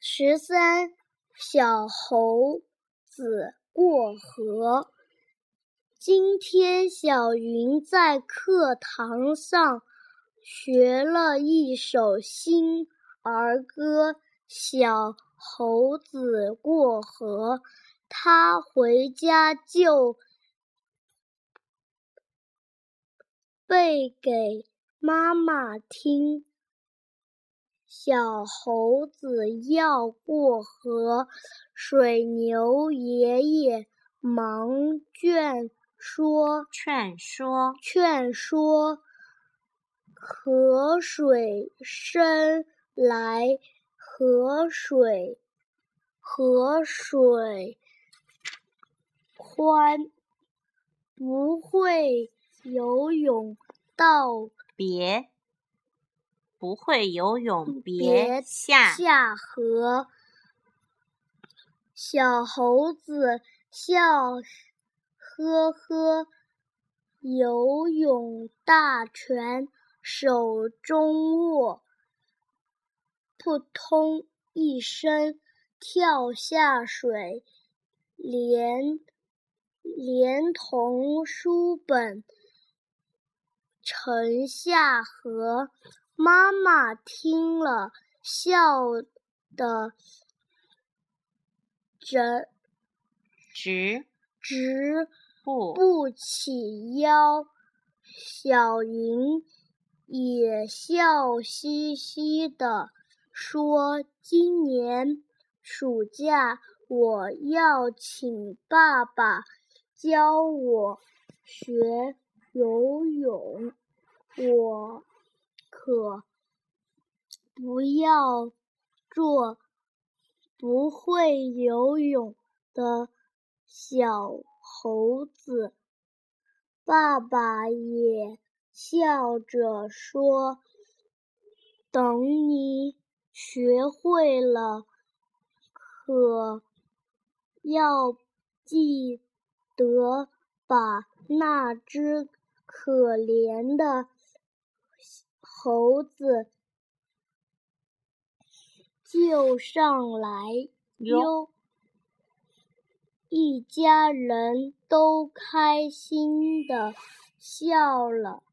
十三，小猴子过河。今天，小云在课堂上学了一首新儿歌《小猴子过河》，他回家就背给妈妈听。小猴子要过河，水牛爷爷忙劝说：“劝说，劝说，河水深来，河水，河水宽，不会游泳到别。”不会游泳，别下下河。小猴子笑呵呵，游泳大全手中握，扑通一声跳下水，连连同书本沉下河。妈妈听了，笑得直直直不不起腰。小云也笑嘻嘻地说：“今年暑假我要请爸爸教我学游泳。”我。可不要做不会游泳的小猴子。爸爸也笑着说：“等你学会了，可要记得把那只可怜的。”猴子就上来哟！一家人都开心的笑了。